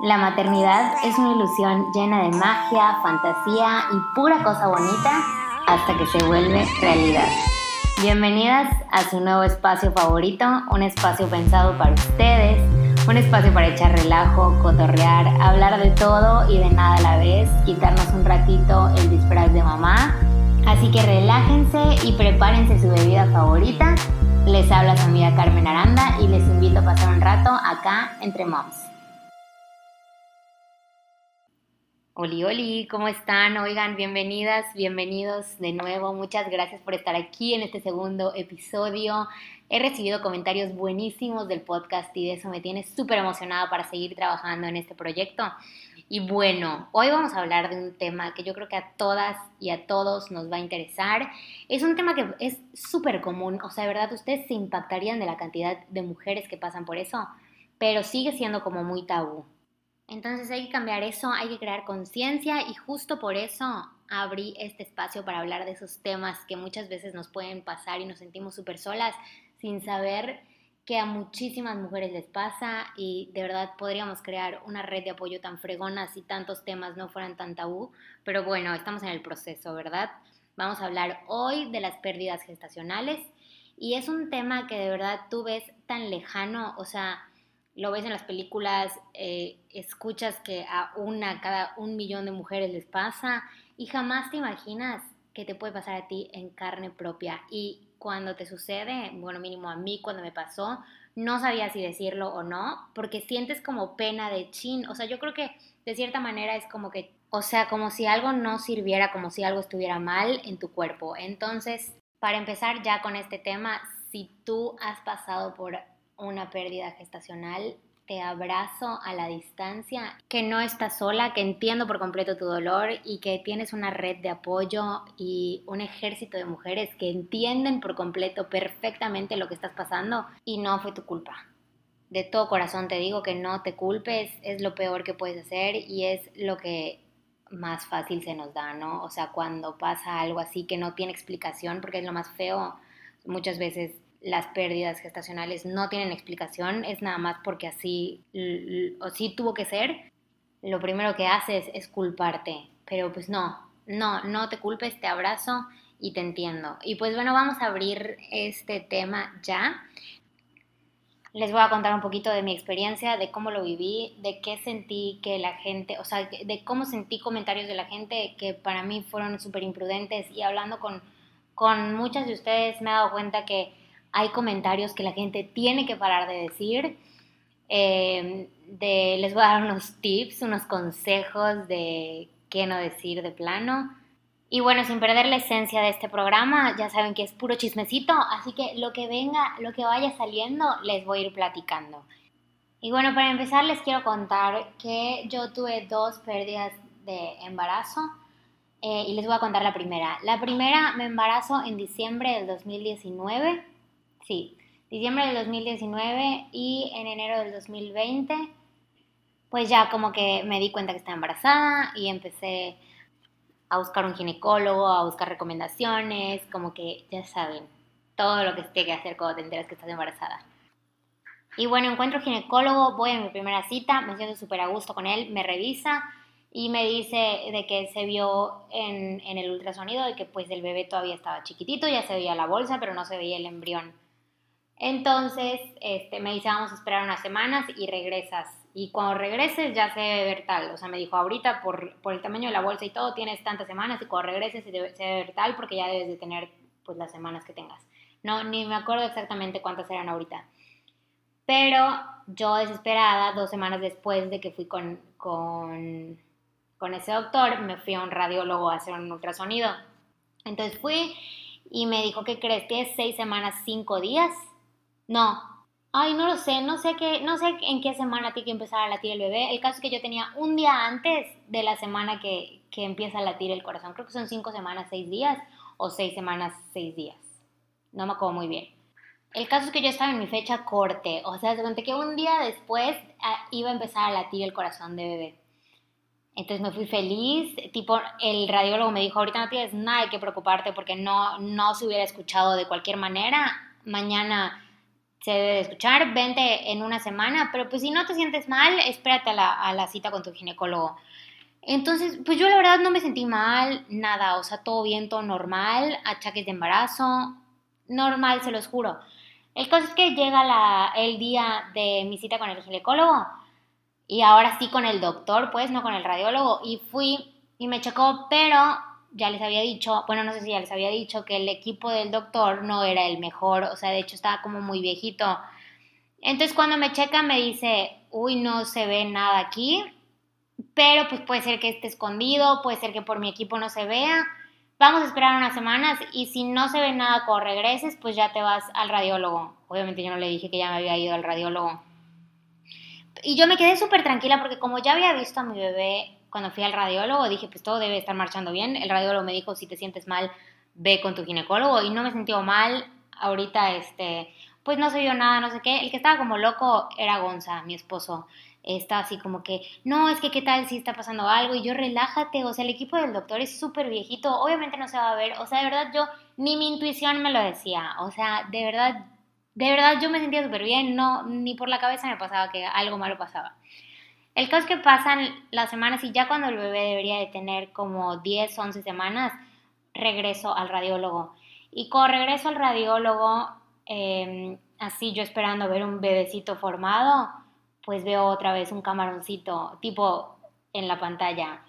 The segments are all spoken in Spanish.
La maternidad es una ilusión llena de magia, fantasía y pura cosa bonita hasta que se vuelve realidad. Bienvenidas a su nuevo espacio favorito, un espacio pensado para ustedes, un espacio para echar relajo, cotorrear, hablar de todo y de nada a la vez, quitarnos un ratito el disfraz de mamá. Así que relájense y prepárense su bebida favorita. Les habla su amiga Carmen Aranda y les invito a pasar un rato acá entre moms. Oli, oli, ¿cómo están? Oigan, bienvenidas, bienvenidos de nuevo. Muchas gracias por estar aquí en este segundo episodio. He recibido comentarios buenísimos del podcast y de eso me tiene súper emocionada para seguir trabajando en este proyecto. Y bueno, hoy vamos a hablar de un tema que yo creo que a todas y a todos nos va a interesar. Es un tema que es súper común, o sea, de verdad ustedes se impactarían de la cantidad de mujeres que pasan por eso, pero sigue siendo como muy tabú. Entonces hay que cambiar eso, hay que crear conciencia y justo por eso abrí este espacio para hablar de esos temas que muchas veces nos pueden pasar y nos sentimos súper solas sin saber que a muchísimas mujeres les pasa y de verdad podríamos crear una red de apoyo tan fregona si tantos temas no fueran tan tabú, pero bueno, estamos en el proceso, ¿verdad? Vamos a hablar hoy de las pérdidas gestacionales y es un tema que de verdad tú ves tan lejano, o sea, lo ves en las películas, eh, escuchas que a una, cada un millón de mujeres les pasa y jamás te imaginas que te puede pasar a ti en carne propia. Y cuando te sucede, bueno, mínimo a mí cuando me pasó, no sabía si decirlo o no, porque sientes como pena de chin. O sea, yo creo que de cierta manera es como que, o sea, como si algo no sirviera, como si algo estuviera mal en tu cuerpo. Entonces, para empezar ya con este tema, si tú has pasado por una pérdida gestacional, te abrazo a la distancia, que no estás sola, que entiendo por completo tu dolor y que tienes una red de apoyo y un ejército de mujeres que entienden por completo perfectamente lo que estás pasando y no fue tu culpa. De todo corazón te digo que no te culpes, es lo peor que puedes hacer y es lo que más fácil se nos da, ¿no? O sea, cuando pasa algo así que no tiene explicación, porque es lo más feo, muchas veces las pérdidas gestacionales no tienen explicación, es nada más porque así, o sí tuvo que ser, lo primero que haces es culparte, pero pues no, no, no te culpes, te abrazo y te entiendo. Y pues bueno, vamos a abrir este tema ya. Les voy a contar un poquito de mi experiencia, de cómo lo viví, de qué sentí que la gente, o sea, de cómo sentí comentarios de la gente que para mí fueron súper imprudentes y hablando con, con muchas de ustedes me he dado cuenta que hay comentarios que la gente tiene que parar de decir. Eh, les voy a dar unos tips, unos consejos de qué no decir de plano. Y bueno, sin perder la esencia de este programa, ya saben que es puro chismecito, así que lo que venga, lo que vaya saliendo, les voy a ir platicando. Y bueno, para empezar les quiero contar que yo tuve dos pérdidas de embarazo eh, y les voy a contar la primera. La primera me embarazo en diciembre del 2019 Sí, diciembre del 2019 y en enero del 2020, pues ya como que me di cuenta que estaba embarazada y empecé a buscar un ginecólogo, a buscar recomendaciones, como que ya saben, todo lo que se tiene que hacer cuando te enteras que estás embarazada. Y bueno, encuentro ginecólogo, voy a mi primera cita, me siento súper a gusto con él, me revisa y me dice de que se vio en, el ultrasonido de que pues el bebé todavía estaba chiquitito, ya se veía la bolsa, pero no se veía el embrión. Entonces, este, me dice, vamos a esperar unas semanas y regresas. Y cuando regreses ya se debe ver tal. O sea, me dijo, ahorita por, por el tamaño de la bolsa y todo, tienes tantas semanas y cuando regreses se debe, ver tal porque ya debes de tener pues las semanas que tengas. No, ni me acuerdo exactamente cuántas eran ahorita. Pero yo desesperada, dos semanas después de que fui con, con, con ese doctor, me fui a un radiólogo a hacer un ultrasonido. Entonces fui y me dijo, ¿qué crees? Tienes seis semanas, cinco días no. Ay, no lo sé, no sé qué, no sé en qué semana tiene que empezar a latir el bebé. El caso es que yo tenía un día antes de la semana que, que empieza a latir el corazón. Creo que son cinco semanas, seis días, o seis semanas, seis días. No me acuerdo muy bien. El caso es que yo estaba en mi fecha corte, o sea, se conté que un día después ah, iba a empezar a latir el corazón de bebé. Entonces me fui feliz, tipo el radiólogo me dijo, ahorita no tienes nada que preocuparte porque no, no se hubiera escuchado de cualquier manera, mañana se debe de escuchar, vente en una semana, pero pues si no te sientes mal, espérate a la, a la cita con tu ginecólogo. Entonces, pues yo la verdad no me sentí mal, nada, o sea, todo bien, todo normal, achaques de embarazo, normal, se los juro. El caso es que llega la, el día de mi cita con el ginecólogo y ahora sí con el doctor, pues, no con el radiólogo, y fui y me checó, pero ya les había dicho, bueno, no sé si ya les había dicho que el equipo del doctor no era el mejor, o sea, de hecho estaba como muy viejito. Entonces cuando me checa me dice, uy, no se ve nada aquí, pero pues puede ser que esté escondido, puede ser que por mi equipo no se vea. Vamos a esperar unas semanas y si no se ve nada cuando regreses, pues ya te vas al radiólogo. Obviamente yo no le dije que ya me había ido al radiólogo. Y yo me quedé súper tranquila porque como ya había visto a mi bebé cuando fui al radiólogo, dije, pues todo debe estar marchando bien. El radiólogo me dijo, si te sientes mal, ve con tu ginecólogo. Y no me sentí mal. Ahorita, este, pues no se vio nada, no sé qué. El que estaba como loco era Gonza, mi esposo. Está así como que, no, es que qué tal si está pasando algo. Y yo, relájate. O sea, el equipo del doctor es súper viejito. Obviamente no se va a ver. O sea, de verdad, yo, ni mi intuición me lo decía. O sea, de verdad, de verdad yo me sentía súper bien. No, ni por la cabeza me pasaba que algo malo pasaba. El caso es que pasan las semanas y ya cuando el bebé debería de tener como 10, 11 semanas, regreso al radiólogo. Y cuando regreso al radiólogo, em, así yo esperando ver un bebecito formado, pues veo otra vez un camaroncito tipo en la pantalla.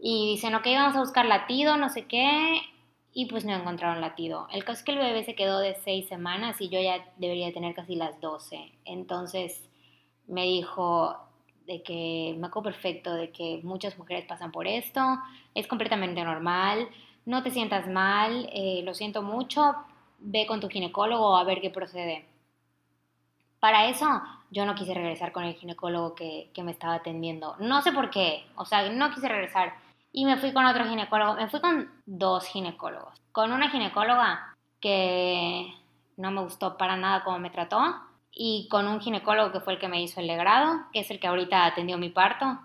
Y dicen, ok, vamos a buscar latido, no sé qué, y pues no encontraron latido. El caso es que el bebé se quedó de 6 semanas y yo ya debería tener casi las 12. Entonces me dijo, de que me acuerdo perfecto de que muchas mujeres pasan por esto, es completamente normal, no te sientas mal, eh, lo siento mucho, ve con tu ginecólogo a ver qué procede. Para eso yo no quise regresar con el ginecólogo que, que me estaba atendiendo. No sé por qué, o sea, no quise regresar. Y me fui con otro ginecólogo, me fui con dos ginecólogos. Con una ginecóloga que no me gustó para nada cómo me trató y con un ginecólogo que fue el que me hizo el legrado, que es el que ahorita atendió mi parto,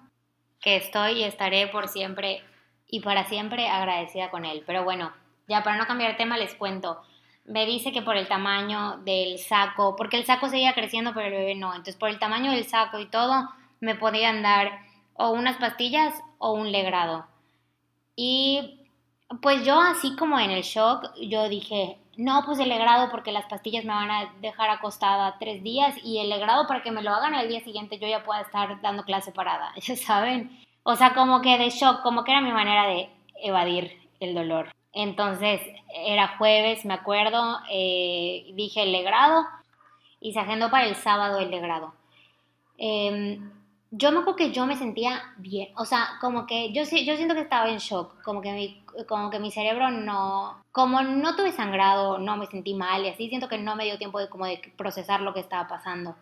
que estoy y estaré por siempre y para siempre agradecida con él. Pero bueno, ya para no cambiar de tema les cuento. Me dice que por el tamaño del saco, porque el saco seguía creciendo pero el bebé no, entonces por el tamaño del saco y todo me podían dar o unas pastillas o un legrado. Y pues yo así como en el shock, yo dije, no, pues el legrado porque las pastillas me van a dejar acostada tres días y el legrado para que me lo hagan el día siguiente yo ya pueda estar dando clase parada, ya saben. O sea, como que de shock, como que era mi manera de evadir el dolor. Entonces era jueves, me acuerdo, eh, dije el legrado y se agendó para el sábado el legrado. Eh, yo me acuerdo que yo me sentía bien, o sea, como que yo, yo siento que estaba en shock, como que, mi, como que mi cerebro no, como no tuve sangrado, no me sentí mal y así siento que no me dio tiempo de como de procesar lo que estaba pasando.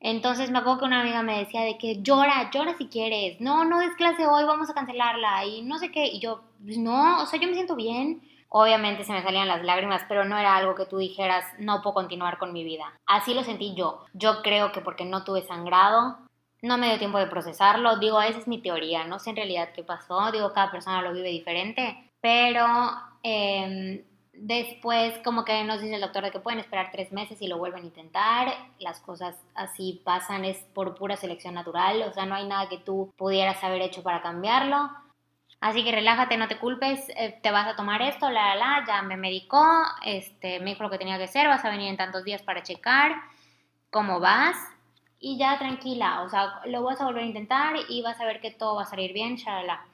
Entonces me acuerdo que una amiga me decía de que llora, llora si quieres, no, no es clase hoy, vamos a cancelarla y no sé qué, y yo, pues no, o sea, yo me siento bien. Obviamente se me salían las lágrimas, pero no era algo que tú dijeras, no puedo continuar con mi vida. Así lo sentí yo. Yo creo que porque no tuve sangrado, no me dio tiempo de procesarlo. Digo, esa es mi teoría, no sé en realidad qué pasó. Digo, cada persona lo vive diferente. Pero em, después como que nos dice el doctor de que pueden esperar tres meses y lo vuelven a intentar. Las cosas así pasan, es por pura selección natural. O sea, no hay nada que tú pudieras haber hecho para cambiarlo. Así que relájate, no te culpes, eh, te vas a tomar esto, la, la, la, ya me medicó, este, me dijo lo que tenía que hacer, vas a venir en tantos días para checar cómo vas y ya tranquila, o sea, lo vas a volver a intentar y vas a ver que todo va a salir bien, shalala.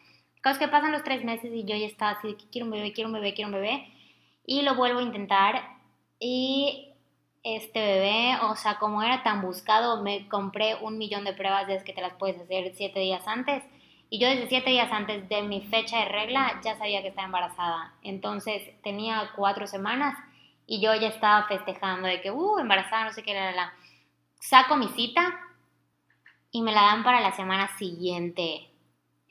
Cosas que pasan los tres meses y yo ya estaba así de que quiero un bebé, quiero un bebé, quiero un bebé y lo vuelvo a intentar y este bebé, o sea, como era tan buscado, me compré un millón de pruebas desde que te las puedes hacer siete días antes. Y yo desde siete días antes de mi fecha de regla ya sabía que estaba embarazada. Entonces tenía cuatro semanas y yo ya estaba festejando de que, uh, embarazada, no sé qué, la, la saco mi cita y me la dan para la semana siguiente.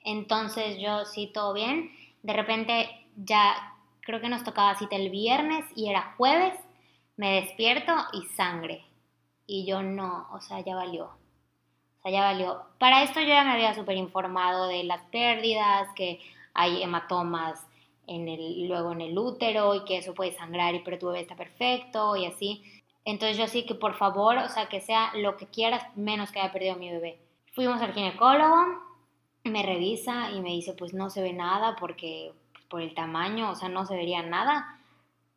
Entonces yo sí, todo bien. De repente ya creo que nos tocaba cita el viernes y era jueves. Me despierto y sangre. Y yo no, o sea, ya valió. O sea, ya valió. Para esto yo ya me había súper informado de las pérdidas, que hay hematomas en el, luego en el útero y que eso puede sangrar y pero tu bebé está perfecto y así. Entonces yo sí que por favor, o sea, que sea lo que quieras, menos que haya perdido mi bebé. Fuimos al ginecólogo, me revisa y me dice, pues no se ve nada porque pues, por el tamaño, o sea, no se vería nada.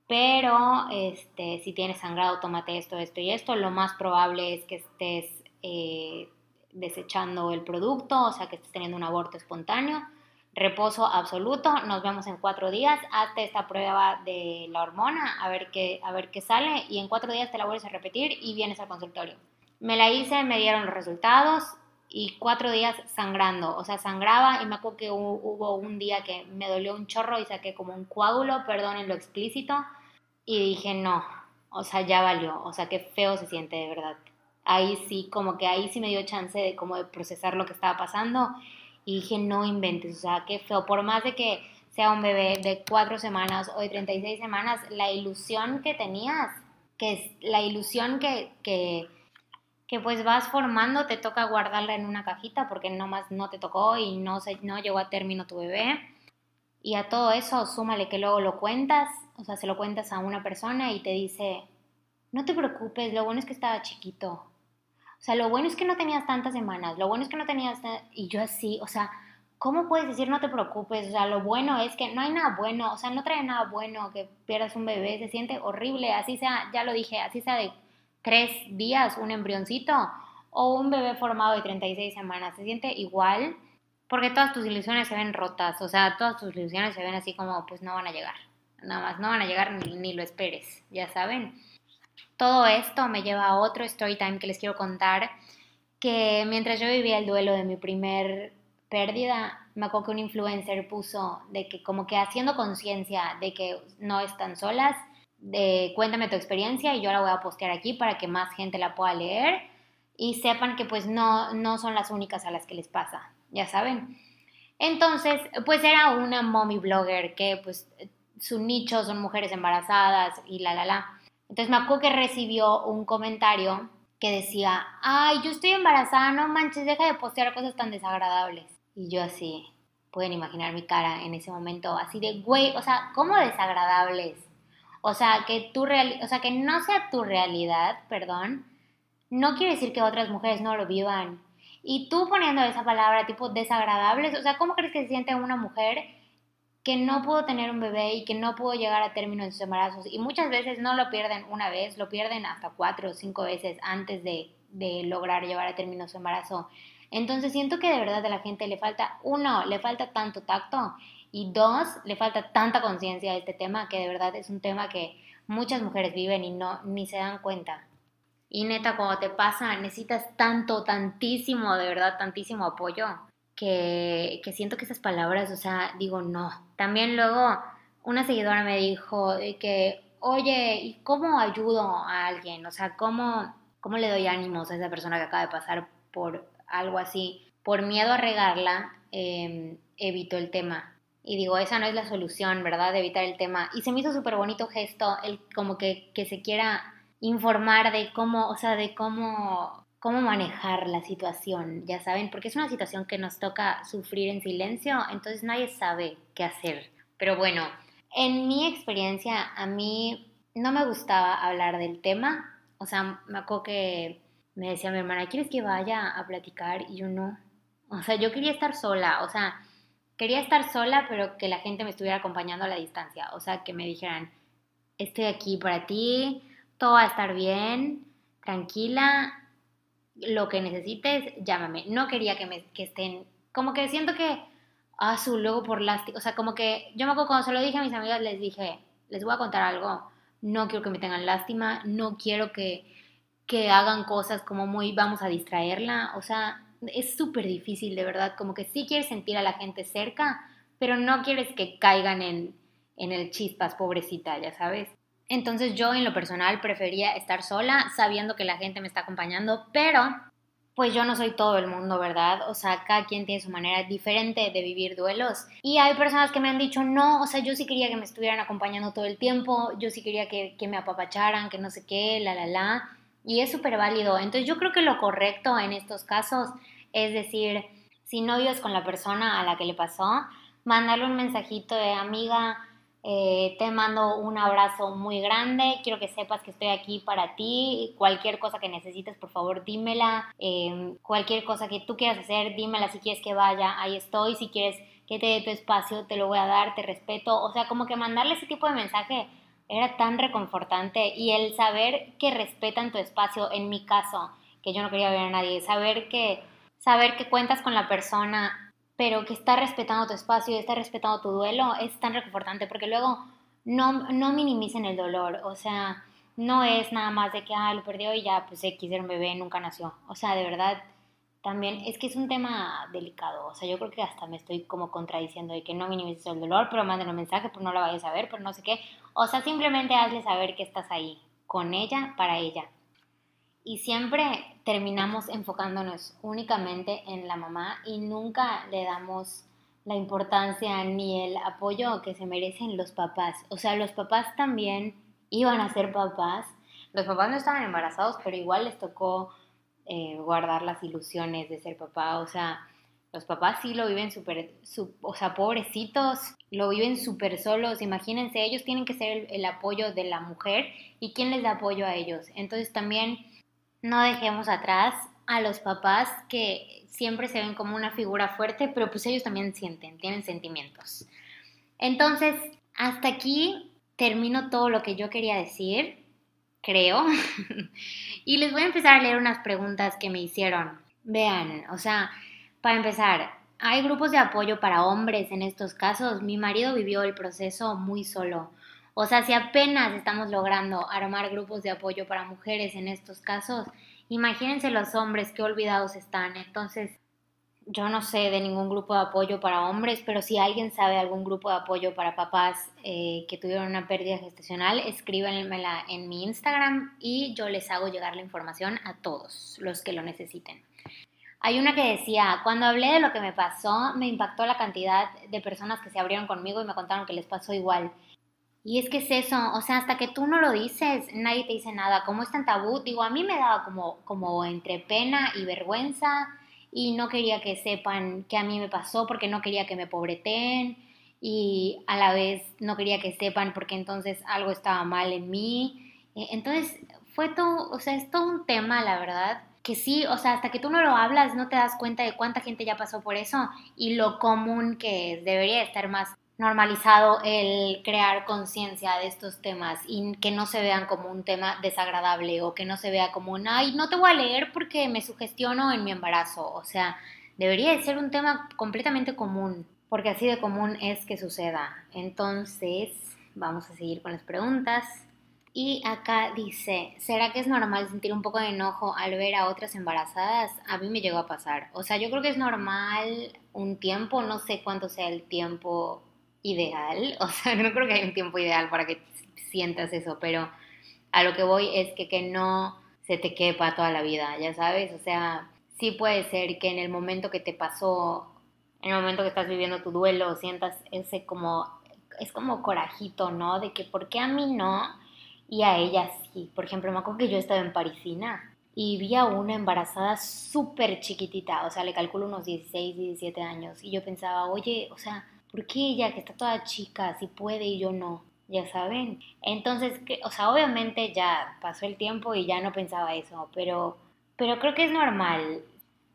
Pero este, si tienes sangrado, tómate esto, esto y esto. Lo más probable es que estés eh, desechando el producto, o sea, que estés teniendo un aborto espontáneo reposo absoluto, nos vemos en cuatro días, hazte esta prueba de la hormona, a ver qué, a ver qué sale, y en cuatro días te la vuelves a repetir y vienes al consultorio. Me la hice, me dieron los resultados y cuatro días sangrando, o sea, sangraba y me acuerdo que hubo un día que me dolió un chorro y saqué como un coágulo, perdón en lo explícito, y dije, no, o sea, ya valió, o sea, qué feo se siente de verdad. Ahí sí, como que ahí sí me dio chance de como de procesar lo que estaba pasando y dije, no inventes, o sea, qué feo. Por más de que sea un bebé de cuatro semanas o de 36 semanas, la ilusión que tenías, que es la ilusión que, que, que pues vas formando, te toca guardarla en una cajita porque nomás no te tocó y no, se, no llegó a término tu bebé. Y a todo eso, súmale que luego lo cuentas, o sea, se lo cuentas a una persona y te dice, no te preocupes, lo bueno es que estaba chiquito, o sea, lo bueno es que no tenías tantas semanas, lo bueno es que no tenías... Y yo así, o sea, ¿cómo puedes decir no te preocupes? O sea, lo bueno es que no hay nada bueno, o sea, no trae nada bueno que pierdas un bebé, se siente horrible, así sea, ya lo dije, así sea de tres días un embrioncito o un bebé formado de 36 semanas, se siente igual porque todas tus ilusiones se ven rotas, o sea, todas tus ilusiones se ven así como pues no van a llegar, nada más, no van a llegar ni, ni lo esperes, ya saben. Todo esto me lleva a otro story time que les quiero contar, que mientras yo vivía el duelo de mi primer pérdida, me acuerdo que un influencer puso de que como que haciendo conciencia de que no están solas, de cuéntame tu experiencia y yo la voy a postear aquí para que más gente la pueda leer y sepan que pues no, no son las únicas a las que les pasa, ya saben. Entonces, pues era una mommy blogger que pues su nicho son mujeres embarazadas y la la la. Entonces me acuerdo que recibió un comentario que decía, ay, yo estoy embarazada, no manches, deja de postear cosas tan desagradables. Y yo así, pueden imaginar mi cara en ese momento, así de, güey, o sea, ¿cómo desagradables? O sea, que tu real, o sea, que no sea tu realidad, perdón, no quiere decir que otras mujeres no lo vivan. Y tú poniendo esa palabra tipo desagradables, o sea, ¿cómo crees que se siente una mujer que no pudo tener un bebé y que no pudo llegar a término en sus embarazos. Y muchas veces no lo pierden una vez, lo pierden hasta cuatro o cinco veces antes de, lograr llevar a término su embarazo. Entonces siento que de verdad a la gente le falta, uno, le falta tanto tacto y dos, le falta tanta conciencia de este tema que de verdad es un tema que muchas mujeres viven y no ni se dan cuenta. Y neta, cuando te pasa, necesitas tanto, tantísimo, de verdad, tantísimo apoyo que, siento que esas palabras, o sea, digo no. También luego una seguidora me dijo que, oye, ¿y cómo ayudo a alguien? O sea, ¿cómo, cómo le doy ánimos a esa persona que acaba de pasar por algo así? Por miedo a regarla, eh, evito el tema. Y digo, esa no es la solución, ¿verdad? De evitar el tema. Y se me hizo súper bonito gesto, el como que, que se quiera informar de cómo, o sea, de cómo cómo manejar la situación, ya saben, porque es una situación que nos toca sufrir en silencio, entonces nadie sabe qué hacer. Pero bueno, en mi experiencia, a mí no me gustaba hablar del tema, o sea, me acuerdo que me decía mi hermana, ¿quieres que vaya a platicar? Y yo no, o sea, yo quería estar sola, o sea, quería estar sola, pero que la gente me estuviera acompañando a la distancia, o sea, que me dijeran, estoy aquí para ti, todo va a estar bien, tranquila, lo que necesites, llámame. No quería que, me, que estén, como que siento que, ah, su luego por lástima, o sea, como que yo me acuerdo cuando se lo dije a mis amigas, les dije, les voy a contar algo, no quiero que me tengan lástima, no quiero que, que hagan cosas como muy, vamos a distraerla, o sea, es súper difícil, de verdad, como que sí quieres sentir a la gente cerca, pero no quieres que caigan en, en el chispas, pobrecita, ya sabes. Entonces yo en lo personal prefería estar sola sabiendo que la gente me está acompañando, pero pues yo no soy todo el mundo, ¿verdad? O sea, cada quien tiene su manera diferente de vivir duelos. Y hay personas que me han dicho, no, o sea, yo sí quería que me estuvieran acompañando todo el tiempo, yo sí quería que, me apapacharan, que no sé qué, la, la, la. Y es súper válido. Entonces yo creo que lo correcto en estos casos es decir, si no vives con la persona a la que le pasó, mandarle un mensajito de amiga, Eh, te mando un abrazo muy grande. Quiero que sepas que estoy aquí para ti. Cualquier cosa que necesites, por favor, dímela. Em, cualquier cosa que tú quieras hacer, dímela. Si quieres que vaya, ahí estoy. Si quieres que te dé tu espacio, te lo voy a dar, te respeto. O sea, como que mandarle ese tipo de mensaje era tan reconfortante. Y el saber que respetan tu espacio, en mi caso, que yo no quería ver a nadie, saber que, saber que cuentas con la persona pero que está respetando tu espacio y está respetando tu duelo, es tan reconfortante porque luego no, no minimicen el dolor, o sea, no es nada más de que, ah, lo perdió y ya, pues X era un bebé, nunca nació, o sea, de verdad, también es que es un tema delicado, o sea, yo creo que hasta me estoy como contradiciendo de que no minimices el dolor, pero manden un mensaje, pues no la vayas a ver, pero no sé qué, o sea, simplemente hazle saber que estás ahí, con ella, para ella. Y siempre terminamos enfocándonos únicamente en la mamá y nunca le damos la importancia ni el apoyo que se merecen los papás. O sea, los papás también iban a ser papás. Los papás no estaban embarazados, pero igual les tocó eh, guardar las ilusiones de ser papá. O sea, los papás sí lo viven súper, o sea, pobrecitos, lo viven súper solos. Imagínense, ellos tienen que ser el, el apoyo de la mujer y quién les da apoyo a ellos. Entonces también no dejemos atrás a los papás que siempre se ven como una figura fuerte, pero pues ellos también sienten, tienen sentimientos. Entonces, hasta aquí termino todo lo que yo quería decir, creo, y les voy a empezar a leer unas preguntas que me hicieron. Vean, o sea, para empezar, hay grupos de apoyo para hombres en estos casos. Mi marido vivió el proceso muy solo. O sea, si apenas estamos logrando armar grupos de apoyo para mujeres en estos casos, imagínense los hombres que olvidados están. Entonces, yo no sé de ningún grupo de apoyo para hombres, pero si alguien sabe algún grupo de apoyo para papás eh, que tuvieron una pérdida gestacional, escríbanmela en mi Instagram y yo les hago llegar la información a todos los que lo necesiten. Hay una que decía, cuando hablé de lo que me pasó, me impactó la cantidad de personas que se abrieron conmigo y me contaron que les pasó igual. Y es que es eso, o sea, hasta que tú no lo dices, nadie te dice nada. Como es tan tabú, digo, a mí me daba como, como entre pena y vergüenza y no quería que sepan que a mí me pasó porque no quería que me pobreten y a la vez no quería que sepan porque entonces algo estaba mal en mí. E, entonces fue todo, o sea, es todo un tema, la verdad, que sí, o sea, hasta que tú no lo hablas no te das cuenta de cuánta gente ya pasó por eso y lo común que es. Debería estar más normalizado el crear conciencia de estos temas y que no se vean como un tema desagradable o que no se vea como un, ay, no te voy a leer porque me sugestiono en mi embarazo. O sea, debería de ser un tema completamente común, porque así de común es que suceda. Entonces, vamos a seguir con las preguntas. Y acá dice, ¿será que es normal sentir un poco de enojo al ver a otras embarazadas? A mí me llegó a pasar. O sea, yo creo que es normal un tiempo, no sé cuánto sea el tiempo ideal, o sea, no creo que haya un tiempo ideal para que sientas eso, pero a lo que voy es que, que no se te quepa toda la vida, ya sabes, o sea, sí puede ser que en el momento que te pasó, en el momento que estás viviendo tu duelo, sientas ese como, es como corajito, ¿no? De que, ¿por qué a mí no? Y a ella sí. Por ejemplo, me acuerdo que yo estaba en Parisina y vi a una embarazada súper chiquitita, o sea, le calculo unos 16, 17 años, y yo pensaba, oye, o sea, ¿por qué que está toda chica si puede y yo no? Ya saben. Entonces, que, o sea, obviamente ya pasó el tiempo y ya no pensaba eso, pero, pero creo que es normal.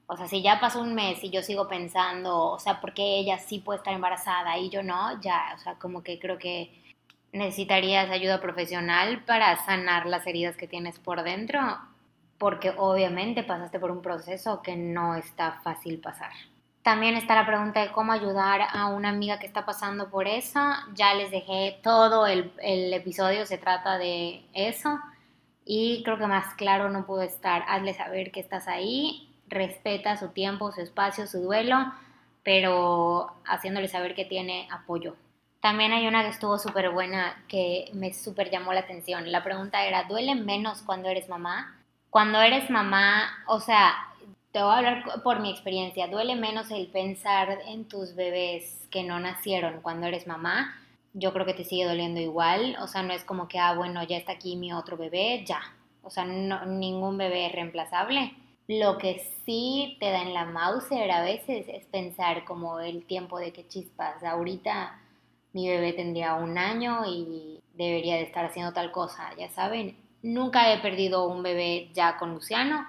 O sea, si ya pasó un mes y yo sigo pensando, o sea, ¿por qué ella sí puede estar embarazada y yo no? Ya, o sea, como que creo que necesitarías ayuda profesional para sanar las heridas que tienes por dentro, porque obviamente pasaste por un proceso que no está fácil pasar. También está la pregunta de cómo ayudar a una amiga que está pasando por eso. Ya les dejé todo el, episodio, se trata de eso. Y creo que más claro no puedo estar. Hazle saber que estás ahí, respeta su tiempo, su espacio, su duelo, pero haciéndole saber que tiene apoyo. También hay una que estuvo súper buena que me súper llamó la atención. La pregunta era, ¿duele menos cuando eres mamá? Cuando eres mamá, o sea, te voy a hablar por mi experiencia. Duele menos el pensar en tus bebés que no nacieron cuando eres mamá. Yo creo que te sigue doliendo igual. O sea, no es como que, ah, bueno, ya está aquí mi otro bebé, ya. O sea, no, ningún bebé es reemplazable. Lo que sí te da en la Mauser a veces es pensar como el tiempo de que chispas. Ahorita mi bebé tendría un año y debería de estar haciendo tal cosa, ya saben. Nunca he perdido un bebé ya con Luciano,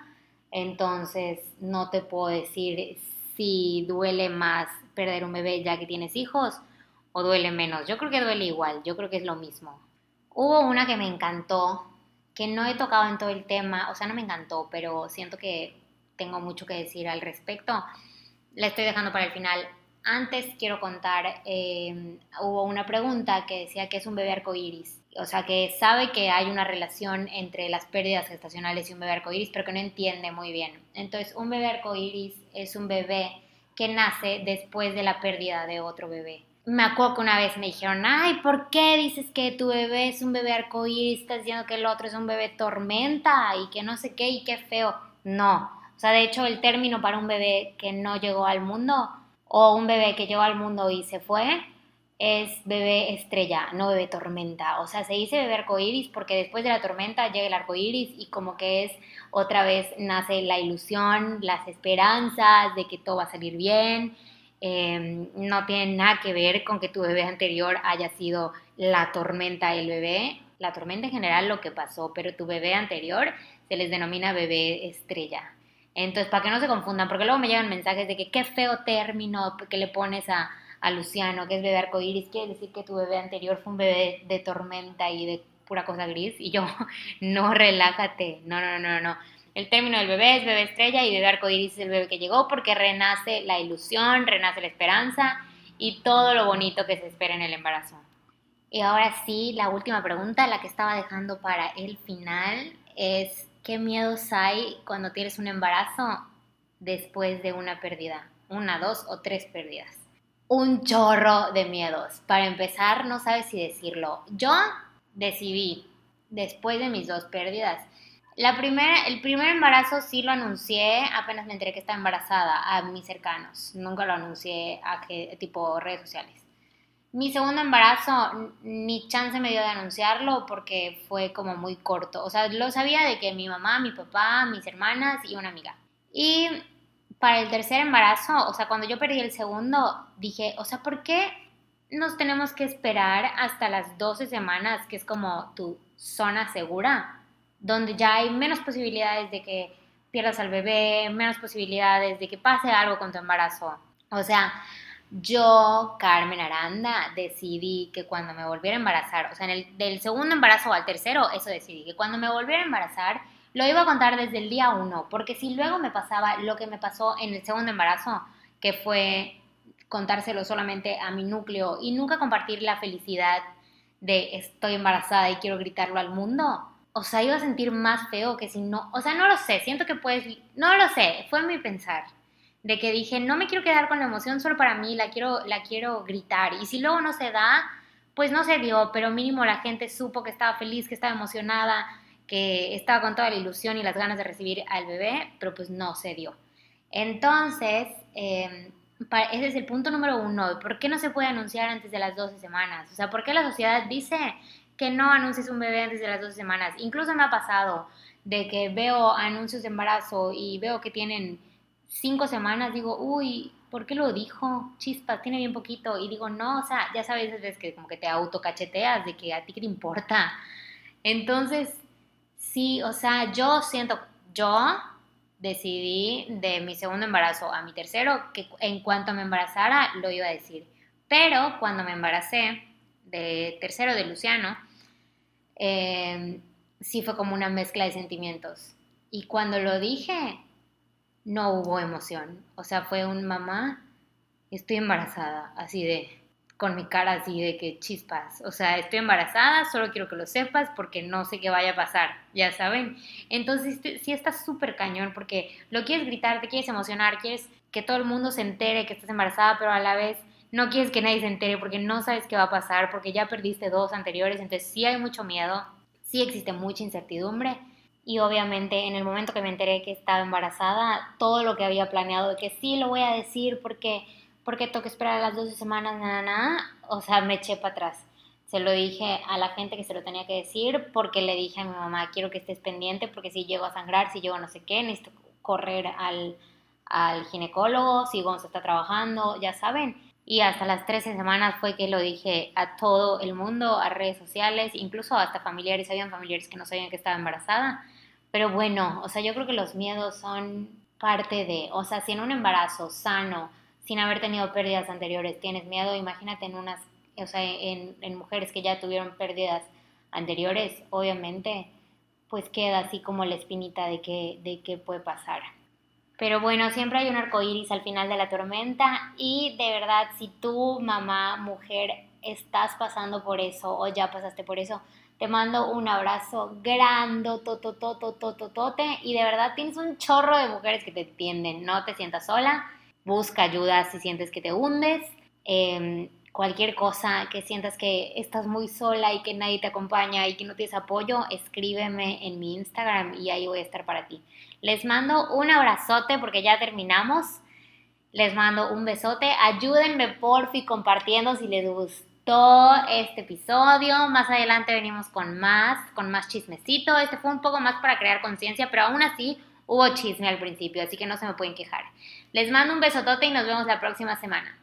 entonces no te puedo decir si duele más perder un bebé ya que tienes hijos o duele menos. Yo creo que duele igual, yo creo que es lo mismo. Hubo una que me encantó, que no he tocado en todo el tema, o sea, no me encantó, pero siento que tengo mucho que decir al respecto. La estoy dejando para el final. Antes quiero contar, eh, hubo una pregunta que decía que es un bebé arcoíris. O sea, que sabe que hay una relación entre las pérdidas gestacionales y un bebé arcoíris, pero que no entiende muy bien. Entonces, un bebé arcoíris es un bebé que nace después de la pérdida de otro bebé. Me acuerdo que una vez me dijeron, ay, ¿por qué dices que tu bebé es un bebé arcoíris? Estás diciendo que el otro es un bebé tormenta y que no sé qué y qué feo. No, o sea, de hecho el término para un bebé que no llegó al mundo o un bebé que llegó al mundo y se fue, es bebé estrella, no bebé tormenta. O sea, se dice bebé arcoíris porque después de la tormenta llega el arcoíris y como que es otra vez nace la ilusión, las esperanzas de que todo va a salir bien. Em, no tiene nada que ver con que tu bebé anterior haya sido la tormenta del bebé. La tormenta en general lo que pasó, pero tu bebé anterior se les denomina bebé estrella. Entonces, para que no se confundan, porque luego me llegan mensajes de que qué feo término que le pones a, Luciano, que es bebé arcoíris, quiere decir que tu bebé anterior fue un bebé de tormenta y de pura cosa gris. Y yo, no, relájate, no, no, no, no. El término del bebé es bebé estrella y bebé arcoíris es el bebé que llegó porque renace la ilusión, renace la esperanza y todo lo bonito que se espera en el embarazo. Y ahora sí, la última pregunta, la que estaba dejando para el final, es ¿Qué miedos hay cuando tienes un embarazo después de una pérdida? Una, dos o tres pérdidas. Un chorro de miedos. Para empezar, no sabes si decirlo. Yo decidí, después de mis dos pérdidas, la primera, el primer embarazo sí lo anuncié apenas me enteré que estaba embarazada a mis cercanos. Nunca lo anuncié a que, tipo redes sociales. Mi segundo embarazo, ni chance me dio de anunciarlo porque fue como muy corto. O sea, lo sabía de que mi mamá, mi papá, mis hermanas y una amiga. Y para el tercer embarazo, o sea, cuando yo perdí el segundo, dije, o sea, ¿por qué nos tenemos que esperar hasta las 12 semanas, que es como tu zona segura, donde ya hay menos posibilidades de que pierdas al bebé, menos posibilidades de que pase algo con tu embarazo? O sea, yo, Carmen Aranda, decidí que cuando me volviera a embarazar, o sea, el, del segundo embarazo al tercero, eso decidí, que cuando me volviera a embarazar, lo iba a contar desde el día uno, porque si luego me pasaba lo que me pasó en el segundo embarazo, que fue contárselo solamente a mi núcleo y nunca compartir la felicidad de estoy embarazada y quiero gritarlo al mundo, o sea, iba a sentir más feo que si no, o sea, no lo sé, siento que puedes, no lo sé, fue mi pensar de que dije, no me quiero quedar con la emoción solo para mí, la quiero, la quiero gritar. Y si luego no se da, pues no se dio, pero mínimo la gente supo que estaba feliz, que estaba emocionada, que estaba con toda la ilusión y las ganas de recibir al bebé, pero pues no se dio. Entonces, em, ese es el punto número uno. ¿Por qué no se puede anunciar antes de las 12 semanas? O sea, ¿por qué la sociedad dice que no anuncies un bebé antes de las 12 semanas? Incluso me ha pasado de que veo anuncios de embarazo y veo que tienen cinco semanas digo, uy, ¿por qué lo dijo? Chispas, tiene bien poquito. Y digo, no, o sea, ya sabes, es que como que te autocacheteas de que a ti qué te importa. Entonces, sí, o sea, yo siento, yo decidí de mi segundo embarazo a mi tercero que en cuanto me embarazara lo iba a decir. Pero cuando me embaracé de tercero de Luciano, eh, sí fue como una mezcla de sentimientos. Y cuando lo dije, no hubo emoción. O sea, fue un mamá, estoy embarazada, así de, con mi cara así de que chispas. O sea, estoy embarazada, solo quiero que lo sepas porque no sé qué vaya a pasar, ya saben. Entonces, sí estás súper cañón porque lo quieres gritar, te quieres emocionar, quieres que todo el mundo se entere que estás embarazada, pero a la vez no quieres que nadie se entere porque no sabes qué va a pasar, porque ya perdiste dos anteriores, entonces sí hay mucho miedo, sí existe mucha incertidumbre y obviamente en el momento que me enteré que estaba embarazada, todo lo que había planeado de que sí lo voy a decir porque, porque tengo que esperar las 12 semanas, nada, nada, o sea, me eché para atrás. Se lo dije a la gente que se lo tenía que decir porque le dije a mi mamá, quiero que estés pendiente porque si llego a sangrar, si llego a no sé qué, necesito correr al, al ginecólogo, si a estar trabajando, ya saben. Y hasta las 13 semanas fue que lo dije a todo el mundo, a redes sociales, incluso hasta familiares, habían familiares que no sabían que estaba embarazada. Pero bueno, o sea, yo creo que los miedos son parte de, o sea, si en un embarazo sano, sin haber tenido pérdidas anteriores, tienes miedo, imagínate en unas, o sea, en, en mujeres que ya tuvieron pérdidas anteriores, obviamente, pues queda así como la espinita de que, de qué puede pasar. Pero bueno, siempre hay un arco iris al final de la tormenta y de verdad, si tú, mamá, mujer, estás pasando por eso o ya pasaste por eso, te mando un abrazo grande, tote y de verdad tienes un chorro de mujeres que te entienden. No te sientas sola, busca ayuda si sientes que te hundes. Em, cualquier cosa que sientas que estás muy sola y que nadie te acompaña y que no tienes apoyo, escríbeme en mi Instagram y ahí voy a estar para ti. Les mando un abrazote porque ya terminamos. Les mando un besote. Ayúdenme porfi compartiendo si les gustó este episodio. Más adelante venimos con más, con más chismecito. Este fue un poco más para crear conciencia, pero aún así hubo chisme al principio, así que no se me pueden quejar. Les mando un besotote y nos vemos la próxima semana.